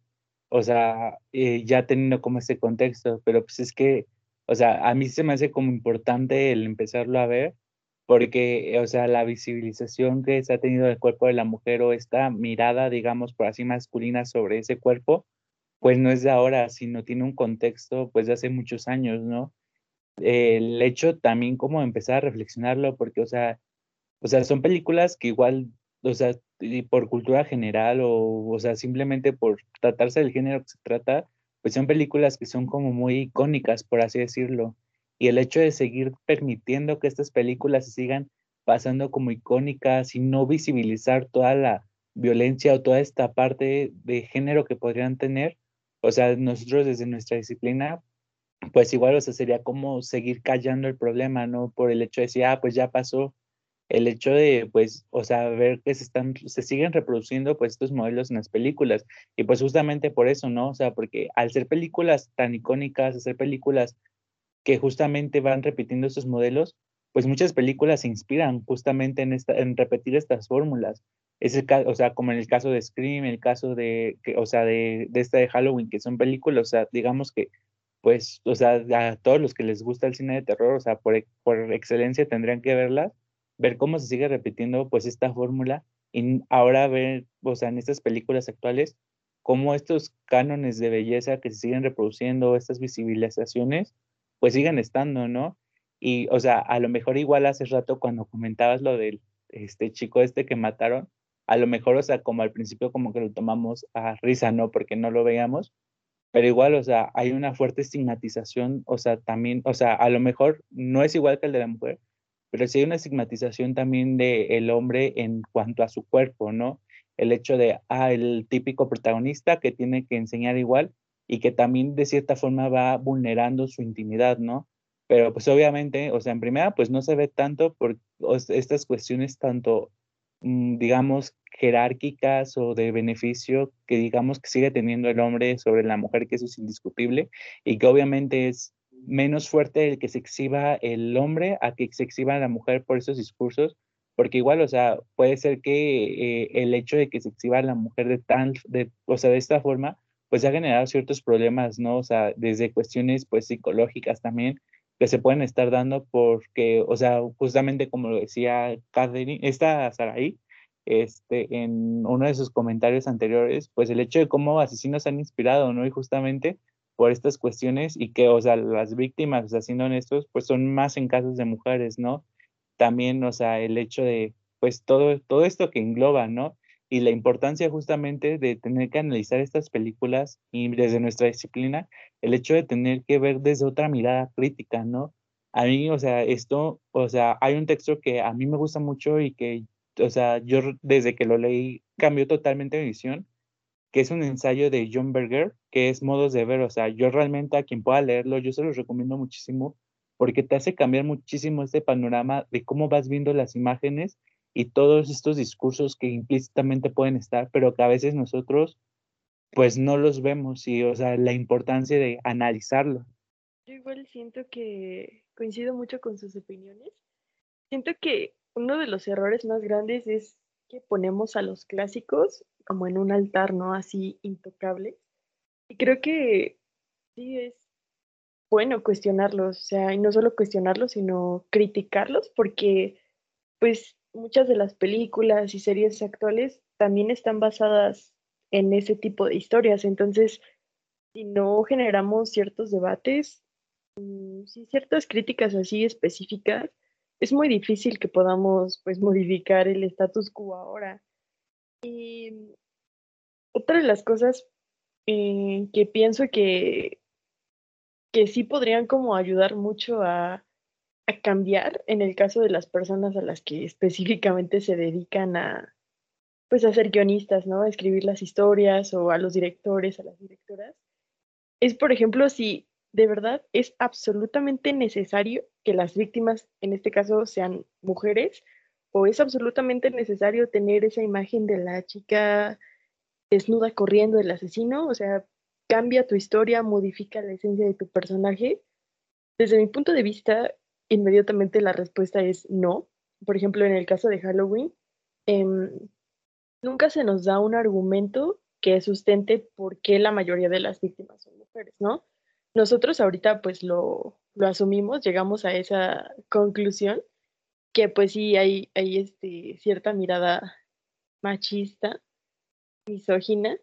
o sea, eh, ya teniendo como ese contexto, pero pues es que, o sea, a mí se me hace como importante el empezarlo a ver, porque, o sea, la visibilización que se ha tenido del cuerpo de la mujer o esta mirada, digamos, por así masculina sobre ese cuerpo, pues no es de ahora, sino tiene un contexto, pues de hace muchos años, ¿no? el hecho también como empezar a reflexionarlo, porque, o sea, o sea, son películas que igual o sea, y por cultura general o, o sea, simplemente por tratarse del género que se trata, pues son películas que son como muy icónicas, por así decirlo. Y el hecho de seguir permitiendo que estas películas se sigan pasando como icónicas y no visibilizar toda la violencia o toda esta parte de género que podrían tener, o sea, nosotros desde nuestra disciplina, pues igual, o sea, sería como seguir callando el problema, ¿no? Por el hecho de decir, ah, pues ya pasó, el hecho de, pues, o sea, ver que se están, se siguen reproduciendo, pues, estos modelos en las películas. Y pues justamente por eso, ¿no? O sea, porque al ser películas tan icónicas, ser películas que justamente van repitiendo estos modelos, pues muchas películas se inspiran justamente en, esta, en repetir estas fórmulas. Es el o sea, como en el caso de Scream, el caso de, que, o sea, de, de esta de Halloween, que son películas, o sea, digamos que, pues, o sea, a todos los que les gusta el cine de terror, o sea, por, por excelencia tendrían que verlas, ver cómo se sigue repitiendo, pues, esta fórmula, y ahora ver, o sea, en estas películas actuales, cómo estos cánones de belleza que se siguen reproduciendo, estas visibilizaciones, pues siguen estando, ¿no? Y, o sea, a lo mejor igual hace rato cuando comentabas lo del este chico este que mataron, a lo mejor, o sea, como al principio como que lo tomamos a risa, ¿no? Porque no lo veíamos, pero igual, o sea, hay una fuerte estigmatización, o sea, también, o sea, a lo mejor no es igual que el de la mujer, pero sí hay una estigmatización también del el hombre en cuanto a su cuerpo, ¿no? El hecho de, ah, el típico protagonista que tiene que enseñar igual y que también de cierta forma va vulnerando su intimidad, ¿no? Pero pues obviamente, o sea, en primera, pues no se ve tanto por estas cuestiones tanto, mm, digamos, jerárquicas o de beneficio que digamos que sigue teniendo el hombre sobre la mujer, que eso es indiscutible, y que obviamente es menos fuerte el que se exhiba el hombre a que se exhiba la mujer por esos discursos, porque igual, o sea, puede ser que eh, el hecho de que se exhiba la mujer de tal, de, o sea, de esta forma, pues ha generado ciertos problemas, ¿no? O sea, desde cuestiones, pues, psicológicas también, que se pueden estar dando porque, o sea, justamente como lo decía Catherine, esta Saraí, este, en uno de sus comentarios anteriores, pues el hecho de cómo asesinos han inspirado, ¿no? Y justamente por estas cuestiones y que, o sea, las víctimas, o sea, siendo honestos, pues son más en casos de mujeres, ¿no? También, o sea, el hecho de, pues todo, todo esto que engloba, ¿no? y la importancia justamente de tener que analizar estas películas y desde nuestra disciplina, el hecho de tener que ver desde otra mirada crítica, ¿no? A mí, o sea, esto, o sea, hay un texto que a mí me gusta mucho y que, o sea, yo desde que lo leí cambió totalmente mi visión, que es un ensayo de John Berger, que es Modos de Ver, o sea, yo realmente a quien pueda leerlo, yo se los recomiendo muchísimo porque te hace cambiar muchísimo este panorama de cómo vas viendo las imágenes y todos estos discursos que implícitamente pueden estar, pero que a veces nosotros pues no los vemos y, o sea, la importancia de analizarlo. Yo igual siento que coincido mucho con sus opiniones. Siento que uno de los errores más grandes es que ponemos a los clásicos como en un altar, ¿no? Así intocable. Y creo que sí es bueno cuestionarlos, o sea, y no solo cuestionarlos, sino criticarlos, porque pues muchas de las películas y series actuales también están basadas en ese tipo de historias. Entonces, si no generamos ciertos debates, mm, si ciertas críticas así específicas, es muy difícil que podamos pues modificar el status quo ahora. Y otra de las cosas eh, que pienso que, que sí podrían como ayudar mucho a, cambiar en el caso de las personas a las que específicamente se dedican a, pues, a ser guionistas, ¿no? A escribir las historias o a los directores, a las directoras. Es, por ejemplo, si de verdad es absolutamente necesario que las víctimas, en este caso, sean mujeres, o es absolutamente necesario tener esa imagen de la chica desnuda corriendo del asesino, o sea, cambia tu historia, modifica la esencia de tu personaje. Desde mi punto de vista, inmediatamente la respuesta es no. Por ejemplo, en el caso de Halloween, em, nunca se nos da un argumento que sustente por qué la mayoría de las víctimas son mujeres, ¿no? Nosotros ahorita pues lo, lo asumimos, llegamos a esa conclusión que pues sí hay, hay este, cierta mirada machista, misógina,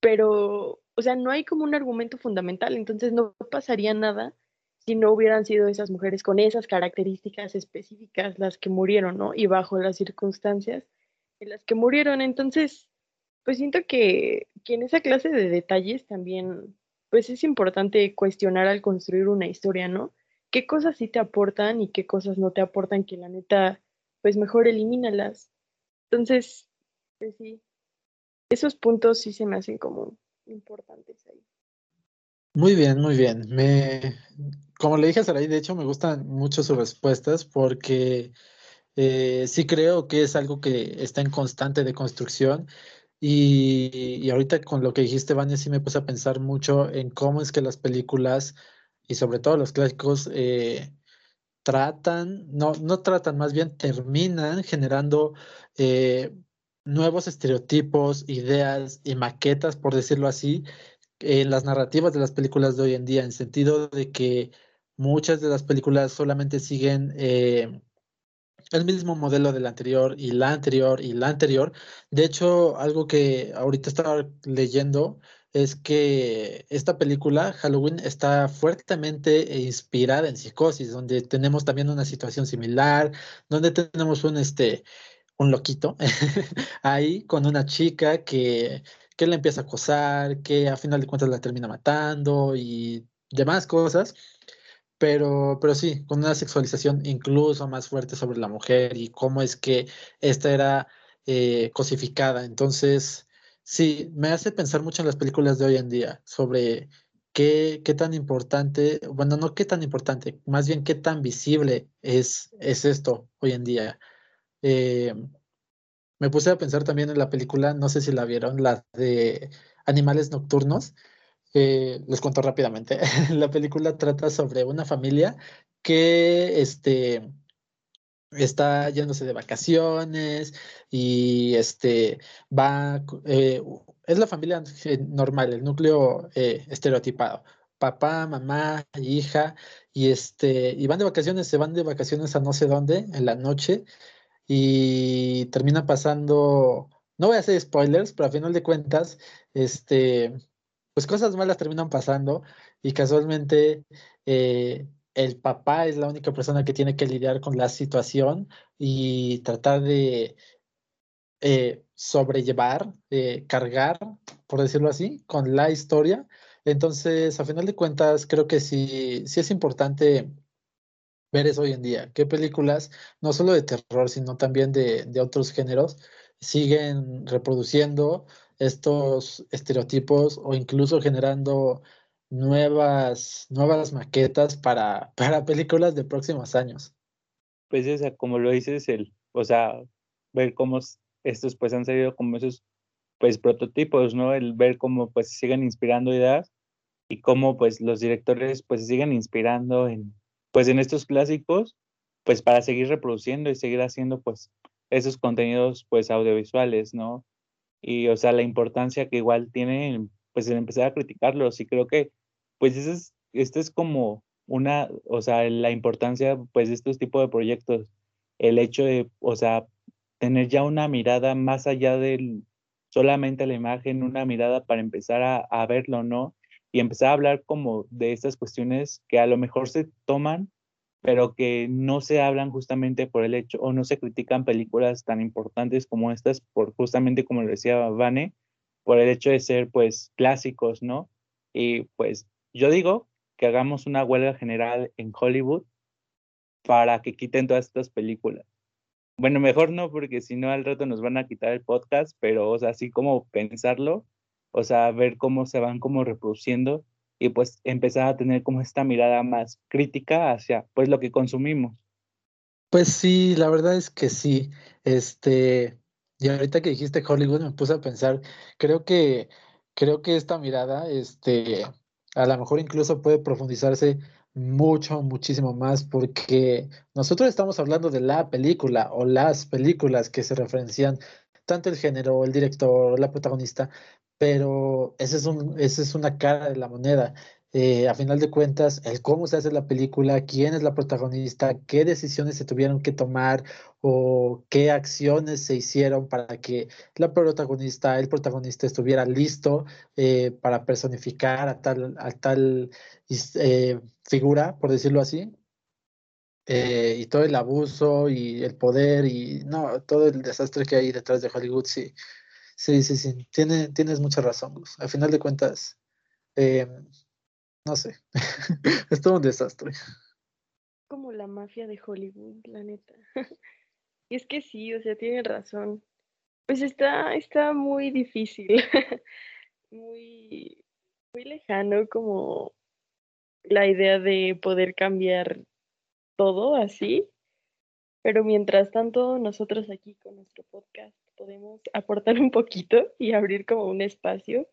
pero, o sea, no hay como un argumento fundamental, entonces no pasaría nada si no hubieran sido esas mujeres con esas características específicas las que murieron, ¿no? Y bajo las circunstancias en las que murieron. Entonces, pues siento que, que en esa clase de detalles también, pues es importante cuestionar al construir una historia, ¿no? ¿Qué cosas sí te aportan y qué cosas no te aportan que la neta, pues mejor elimínalas? Entonces, pues sí, esos puntos sí se me hacen como importantes ahí. Muy bien, muy bien. Me, como le dije a Saray, de hecho me gustan mucho sus respuestas porque eh, sí creo que es algo que está en constante de construcción y, ahorita con lo que dijiste, Vania, sí me puse a pensar mucho en cómo es que las películas y sobre todo los clásicos eh, tratan, no, no tratan, más bien terminan generando eh, nuevos estereotipos, ideas y maquetas, por decirlo así, en las narrativas de las películas de hoy en día, en sentido de que muchas de las películas solamente siguen eh, el mismo modelo del anterior y la anterior y la anterior. De hecho, algo que ahorita estaba leyendo es que esta película, Halloween, está fuertemente inspirada en Psicosis, donde tenemos también una situación similar, donde tenemos un, este, un loquito ahí con una chica que, que le empieza a acosar, que a final de cuentas la termina matando y demás cosas. Pero, pero sí, con una sexualización incluso más fuerte sobre la mujer y cómo es que esta era eh, cosificada. Entonces, sí, me hace pensar mucho en las películas de hoy en día sobre qué, qué tan importante, bueno, no qué tan importante, más bien qué tan visible es, es esto hoy en día. Eh, me puse a pensar también en la película, no sé si la vieron, la de Animales Nocturnos. Eh, les cuento rápidamente. la película trata sobre una familia que este, está yéndose de vacaciones y este, va, eh, es la familia normal, el núcleo eh, estereotipado. Papá, mamá, hija, y este, y van de vacaciones, se van de vacaciones a no sé dónde en la noche y termina pasando, no voy a hacer spoilers, pero a final de cuentas, este, pues cosas malas terminan pasando y casualmente eh, el papá es la única persona que tiene que lidiar con la situación y tratar de eh, sobrellevar, eh, cargar, por decirlo así, con la historia. Entonces, a final de cuentas, creo que sí, sí es importante ver eso hoy en día. ¿Qué películas, no solo de terror, sino también de, de otros géneros, siguen reproduciendo estos estereotipos o incluso generando nuevas, nuevas maquetas para, para películas de próximos años? Pues o como lo dices, el, o sea, ver cómo estos pues han salido como esos pues prototipos, ¿no? El ver cómo pues siguen inspirando ideas y cómo pues los directores pues siguen inspirando en pues en estos clásicos, pues para seguir reproduciendo y seguir haciendo pues esos contenidos pues audiovisuales, ¿no? Y o sea, la importancia que igual tiene pues en empezar a criticarlos y creo que pues eso es, esto es como una, o sea, la importancia pues de estos tipos de proyectos, el hecho de, o sea, tener ya una mirada más allá de solamente la imagen, una mirada para empezar a verlo, ¿no? y empezar a hablar como de estas cuestiones que a lo mejor se toman, pero que no se hablan justamente por el hecho o no se critican películas tan importantes como estas, por justamente como le decía Vane, por el hecho de ser pues clásicos, ¿no? Y pues yo digo que hagamos una huelga general en Hollywood para que quiten todas estas películas. Bueno, mejor no, porque si no al rato nos van a quitar el podcast, pero o sea, así como pensarlo, o sea, ver cómo se van como reproduciendo y pues empezar a tener como esta mirada más crítica hacia pues lo que consumimos. Pues sí, la verdad es que sí. Este, y ahorita que dijiste Hollywood me puse a pensar, creo que creo que esta mirada este a lo mejor incluso puede profundizarse mucho, muchísimo más porque nosotros estamos hablando de la película o las películas que se referencian tanto el género, el director, la protagonista, pero esa es, un, ese es una cara de la moneda. Eh, a final de cuentas, el cómo se hace la película, quién es la protagonista, qué decisiones se tuvieron que tomar o qué acciones se hicieron para que la protagonista, el protagonista estuviera listo eh, para personificar a tal, a tal eh, figura, por decirlo así. y todo el abuso y el poder y no, todo el desastre que hay detrás de Hollywood, sí, Sí, sí, sí, Tiene, tienes mucha razón, Gus. Al final de cuentas, eh, no sé, es todo un desastre. Como la mafia de Hollywood, la neta. y es que sí, o sea, tiene razón. Pues está, está muy difícil. muy, muy lejano como la idea de poder cambiar todo así. Pero mientras tanto, nosotros aquí con nuestro podcast podemos aportar un poquito y abrir como un espacio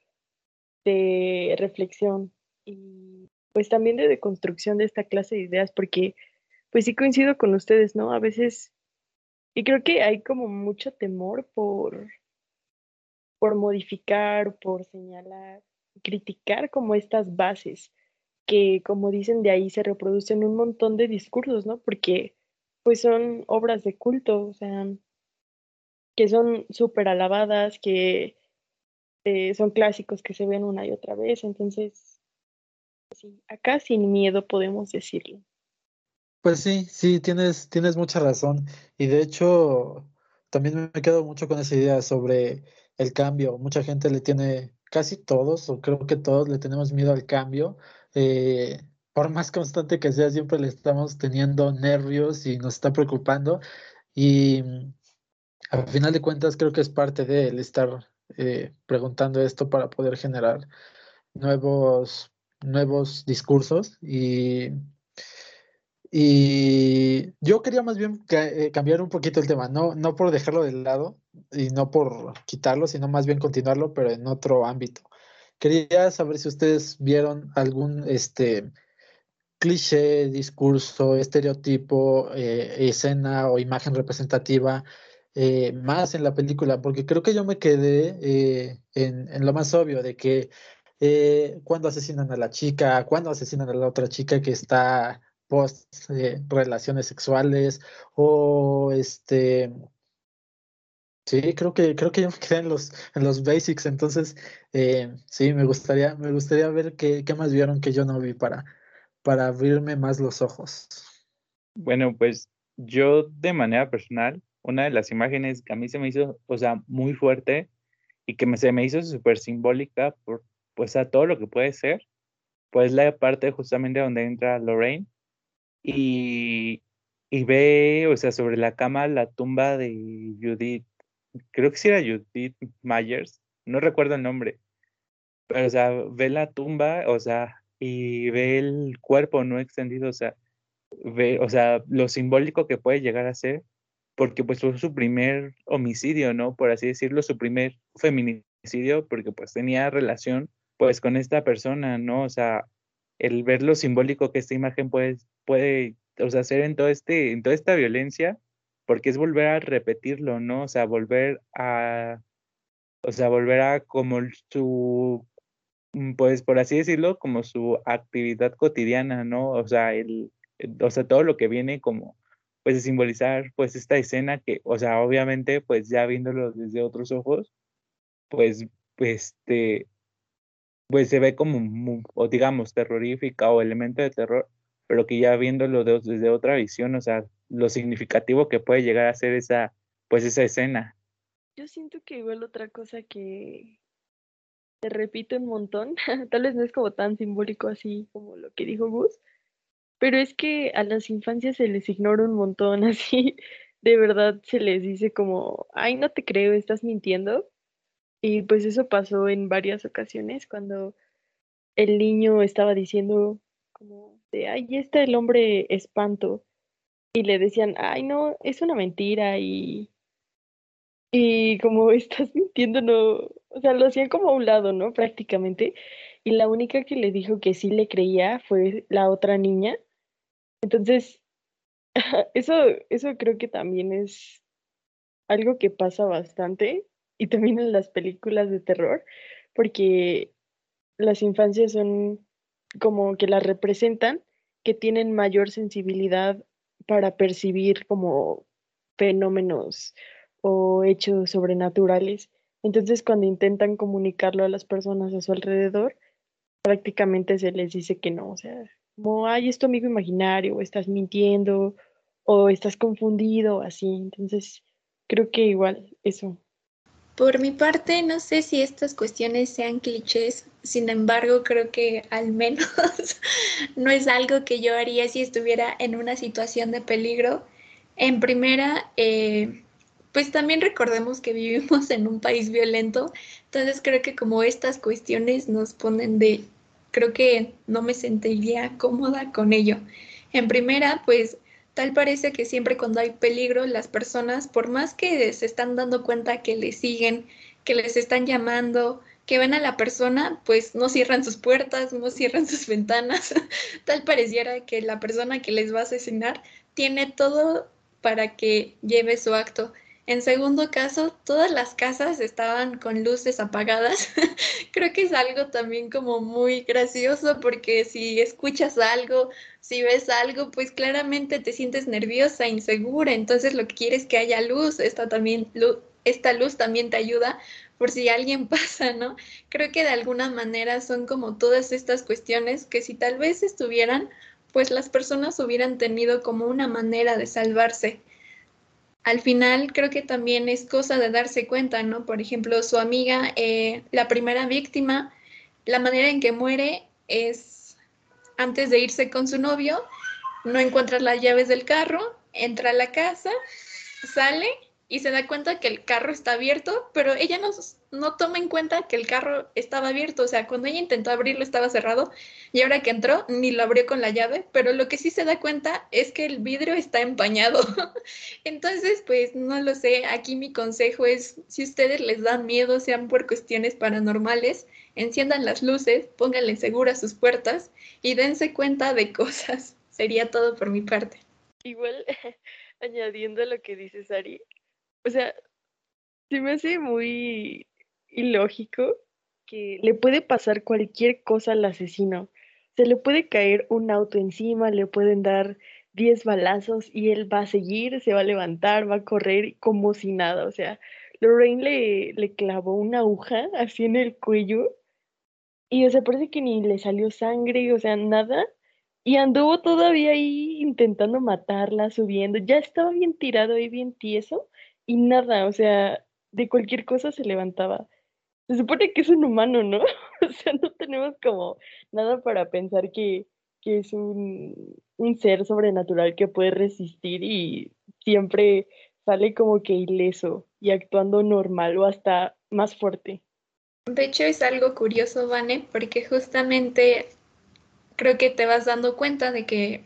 de reflexión y pues también de deconstrucción de esta clase de ideas, porque pues sí coincido con ustedes, ¿no? A veces, y creo que hay como mucho temor por, por modificar, por señalar, criticar como estas bases que, como dicen, de ahí se reproducen un montón de discursos, ¿no? Porque pues son obras de culto, o sea, que son súper alabadas, que eh, son clásicos que se ven una y otra vez, entonces, sí, acá sin miedo podemos decirlo. Pues sí, sí, tienes, tienes mucha razón. Y de hecho, también me quedo mucho con esa idea sobre el cambio. Mucha gente le tiene, casi todos, o creo que todos le tenemos miedo al cambio. Eh, por más constante que sea, siempre le estamos teniendo nervios y nos está preocupando. Y al final de cuentas, creo que es parte de él estar eh, preguntando esto para poder generar nuevos, nuevos discursos y y yo quería más bien eh, cambiar un poquito el tema, no, no por dejarlo de lado y no por quitarlo, sino más bien continuarlo, pero en otro ámbito. Quería saber si ustedes vieron algún este, cliché, discurso, estereotipo, eh, escena o imagen representativa eh, más en la película, porque creo que yo me quedé en, en, lo más obvio de que cuando asesinan a la chica, cuando asesinan a la otra chica que está post eh, relaciones sexuales o este sí creo que creo que yo me quedé en los en los basics entonces eh, sí me gustaría me gustaría ver qué, qué, más vieron que yo no vi para para abrirme más los ojos. Bueno pues yo de manera personal una de las imágenes que a mí se me hizo o sea muy fuerte y que se me hizo súper simbólica por pues a todo lo que puede ser pues la parte justamente donde entra Lorraine y, y ve, o sea, sobre la cama la tumba de Judith, creo que sí era Judith Myers, no recuerdo el nombre, pero, o sea, ve la tumba, o sea, y ve el cuerpo no extendido, o sea, ve, o sea, lo simbólico que puede llegar a ser, porque pues fue su primer homicidio, ¿no? Por así decirlo, su primer feminicidio, porque pues tenía relación pues con esta persona, ¿no? O sea, el ver lo simbólico que esta imagen puede, puede o sea, hacer en, todo este, en toda esta violencia, porque es volver a repetirlo, ¿no? O sea, volver a, o sea, volver a como su, pues por así decirlo, como su actividad cotidiana, ¿no? O sea, el, o sea, todo lo que viene como, pues de simbolizar, pues esta escena que, o sea, obviamente, pues ya viéndolo desde otros ojos, pues, este, pues se ve como, o digamos, terrorífica o elemento de terror, pero que ya viéndolo desde otra visión, o sea, lo significativo que puede llegar a ser esa, pues esa escena. Yo siento que igual otra cosa que te repito un montón, tal vez no es como tan simbólico así como lo que dijo Gus, pero es que a las infancias se les ignora un montón así, de verdad se les dice como, ay, no te creo, estás mintiendo. Y pues eso pasó en varias ocasiones cuando el niño estaba diciendo como de, ay, está el hombre espanto. Y le decían, ay, no, es una mentira y, y como estás mintiendo, no, o sea, lo hacían como a un lado, ¿no? Prácticamente. Y la única que le dijo que sí le creía fue la otra niña. Entonces, eso, eso creo que también es algo que pasa bastante y también en las películas de terror, porque las infancias son como que las representan, que tienen mayor sensibilidad para percibir como fenómenos o hechos sobrenaturales. Entonces, cuando intentan comunicarlo a las personas a su alrededor, prácticamente se les dice que no, o sea, como, ay, es amigo imaginario, o estás mintiendo, o estás confundido, así. Entonces, creo que igual eso por mi parte, no sé si estas cuestiones sean clichés, sin embargo, creo que al menos no es algo que yo haría si estuviera en una situación de peligro. En primera, eh, pues también recordemos que vivimos en un país violento, entonces creo que como estas cuestiones nos ponen de, creo que no me sentiría cómoda con ello. En primera, pues tal parece que siempre cuando hay peligro, las personas, por más que se están dando cuenta que les siguen, que les están llamando, que ven a la persona, pues no cierran sus puertas, no cierran sus ventanas. Tal pareciera que la persona que les va a asesinar tiene todo para que lleve su acto. En segundo caso, todas las casas estaban con luces apagadas. Creo que es algo también como muy gracioso porque si escuchas algo, si ves algo, pues claramente te sientes nerviosa, insegura. Entonces lo que quieres es que haya luz. Esta, también, esta luz también te ayuda por si alguien pasa, ¿no? Creo que de alguna manera son como todas estas cuestiones que si tal vez estuvieran, pues las personas hubieran tenido como una manera de salvarse al final creo que también es cosa de darse cuenta, ¿no? Por ejemplo, su amiga, eh, la primera víctima, la manera en que muere es antes de irse con su novio, no encuentra las llaves del carro, entra a la casa, sale y se da cuenta que el carro está abierto, pero ella no, no toma en cuenta que el carro estaba abierto, o sea, cuando ella intentó abrirlo estaba cerrado y ahora que entró ni lo abrió con la llave, pero lo que sí se da cuenta es que el vidrio está empañado. Entonces, pues no lo sé, aquí mi consejo es, si ustedes les dan miedo, sean por cuestiones paranormales, enciendan las luces, pónganle seguras sus puertas y dense cuenta de cosas. Sería todo por mi parte. Igual, añadiendo lo que dices, Ari, o sea, se me hace muy ilógico que le puede pasar cualquier cosa al asesino. Se le puede caer un auto encima, le pueden dar 10 balazos y él va a seguir, se va a levantar, va a correr como si nada. O sea, Lorraine le, le clavó una aguja así en el cuello y o sea, parece que ni le salió sangre, o sea, nada. Y anduvo todavía ahí intentando matarla, subiendo. Ya estaba bien tirado y bien tieso y nada, o sea, de cualquier cosa se levantaba. Se supone que es un humano, ¿no? o sea, no tenemos como nada para pensar que, que es un, un ser sobrenatural que puede resistir y siempre sale como que ileso y actuando normal o hasta más fuerte. De hecho, es algo curioso, Vane, porque justamente creo que te vas dando cuenta de que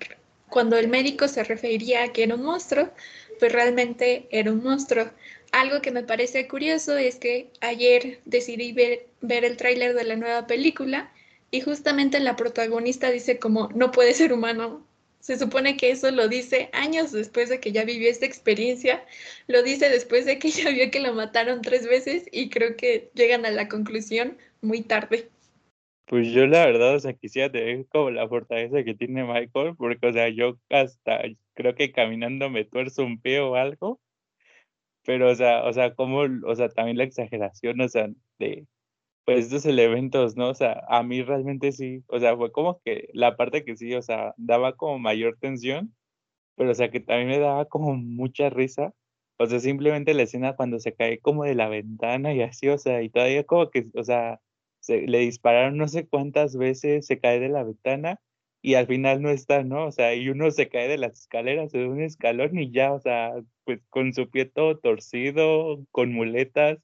cuando el médico se refería a que era un monstruo, pues realmente era un monstruo. Algo que me parece curioso es que ayer decidí ver, el tráiler de la nueva película y justamente la protagonista dice como no puede ser humano. Se supone que eso lo dice años después de que ya vivió esta experiencia, lo dice después de que ya vio que lo mataron tres veces y creo que llegan a la conclusión muy tarde. Pues yo la verdad, o sea, quisiera tener como la fortaleza que tiene Michael, porque, o sea, yo hasta creo que caminando me tuerzo un pie o algo, pero, o sea, o sea, como, o sea, también la exageración, o sea, de, pues, estos elementos, ¿no? O sea, a mí realmente sí, o sea, fue como que la parte que sí, o sea, daba como mayor tensión, pero, o sea, que también me daba como mucha risa, o sea, simplemente la escena cuando se cae como de la ventana y así, o sea, y todavía como que, o sea, se, le dispararon no sé cuántas veces, se cae de la ventana y al final no está, ¿no? O sea, y uno se cae de las escaleras de un escalón y ya, o sea, pues con su pie todo torcido, con muletas.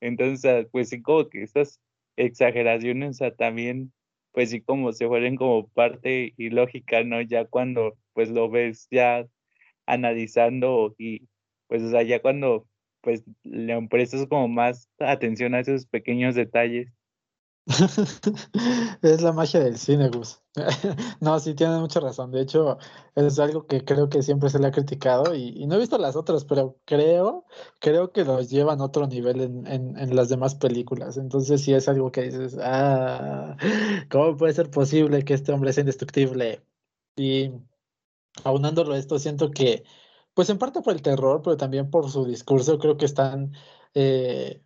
Entonces, pues sí, como que estas exageraciones, o sea, también, pues sí, como se vuelven como parte ilógica, ¿no? Ya cuando, pues lo ves ya analizando y, pues, o sea, ya cuando, pues, le prestas como más atención a esos pequeños detalles. es la magia del cine, Gus. no, sí, tiene mucha razón. De hecho, es algo que creo que siempre se le ha criticado y, no he visto las otras, pero creo, creo que los llevan a otro nivel en, en, las demás películas. Entonces, sí es algo que dices, ah, ¿cómo puede ser posible que este hombre sea indestructible? Y aunándolo a esto, siento que, pues en parte por el terror, pero también por su discurso, creo que están... Eh,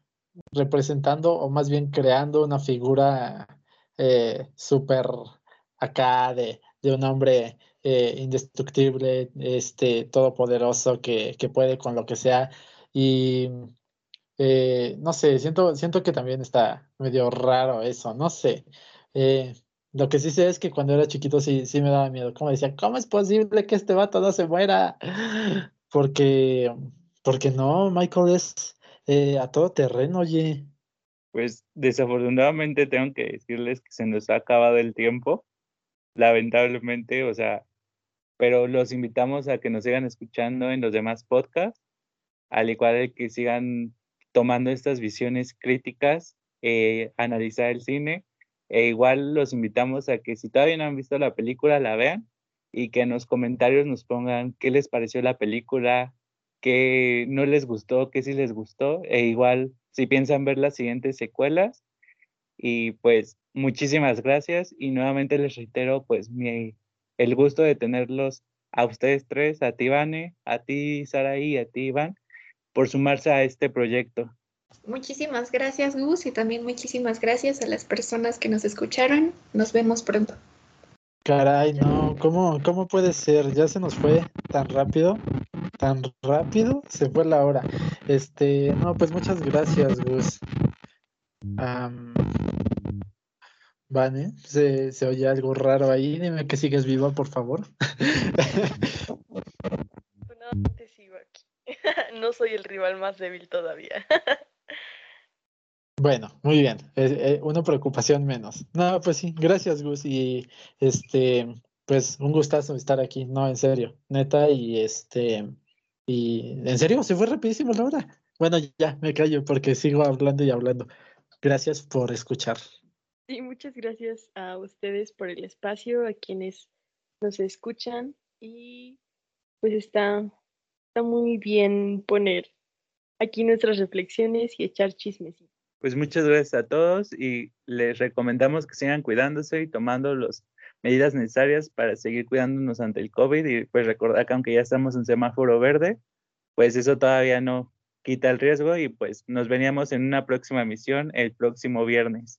representando o más bien creando una figura eh, súper acá de, un hombre eh, indestructible, este, todopoderoso, que, que puede con lo que sea. Y eh, no sé, siento, siento que también está medio raro eso, no sé. lo que sí sé es que cuando era chiquito sí, sí me daba miedo. Como decía, ¿cómo es posible que este vato no se muera? Porque Porque no, Michael es eh, a todo terreno, oye. Pues desafortunadamente tengo que decirles que se nos ha acabado el tiempo, lamentablemente, o sea, pero los invitamos a que nos sigan escuchando en los demás podcasts, al igual que sigan tomando estas visiones críticas, eh, analizar el cine, e igual los invitamos a que si todavía no han visto la película, la vean y que en los comentarios nos pongan qué les pareció la película, qué no les gustó, qué sí les gustó, e igual si piensan ver las siguientes secuelas. Y pues muchísimas gracias y nuevamente les reitero pues mi, el gusto de tenerlos a ustedes tres, a ti Vane, a ti Saraí y a ti Iván, por sumarse a este proyecto. Muchísimas gracias Gus y también muchísimas gracias a las personas que nos escucharon. Nos vemos pronto. Caray, no, ¿cómo, cómo puede ser? Ya se nos fue tan rápido, tan rápido, se fue la hora. Este, no, pues muchas gracias, Gus. Vale, se, se oye algo raro ahí. Dime que sigues viva, por favor. no, te sigo aquí. no soy el rival más débil todavía. bueno, muy bien. Eh, una preocupación menos. No, pues sí, gracias, Gus. Y este, pues un gustazo estar aquí. No, en serio, neta. Y este, y en serio, se fue rapidísimo la hora. Bueno, ya me callo porque sigo hablando y hablando. Gracias por escuchar. Sí, muchas gracias a ustedes por el espacio, a quienes nos escuchan y pues está, está muy bien poner aquí nuestras reflexiones y echar chismes. Pues muchas gracias a todos y les recomendamos que sigan cuidándose y tomando las medidas necesarias para seguir cuidándonos ante el COVID y pues recordar que aunque ya estamos en semáforo verde, pues eso todavía no quita el riesgo y pues nos veníamos en una próxima emisión el próximo viernes.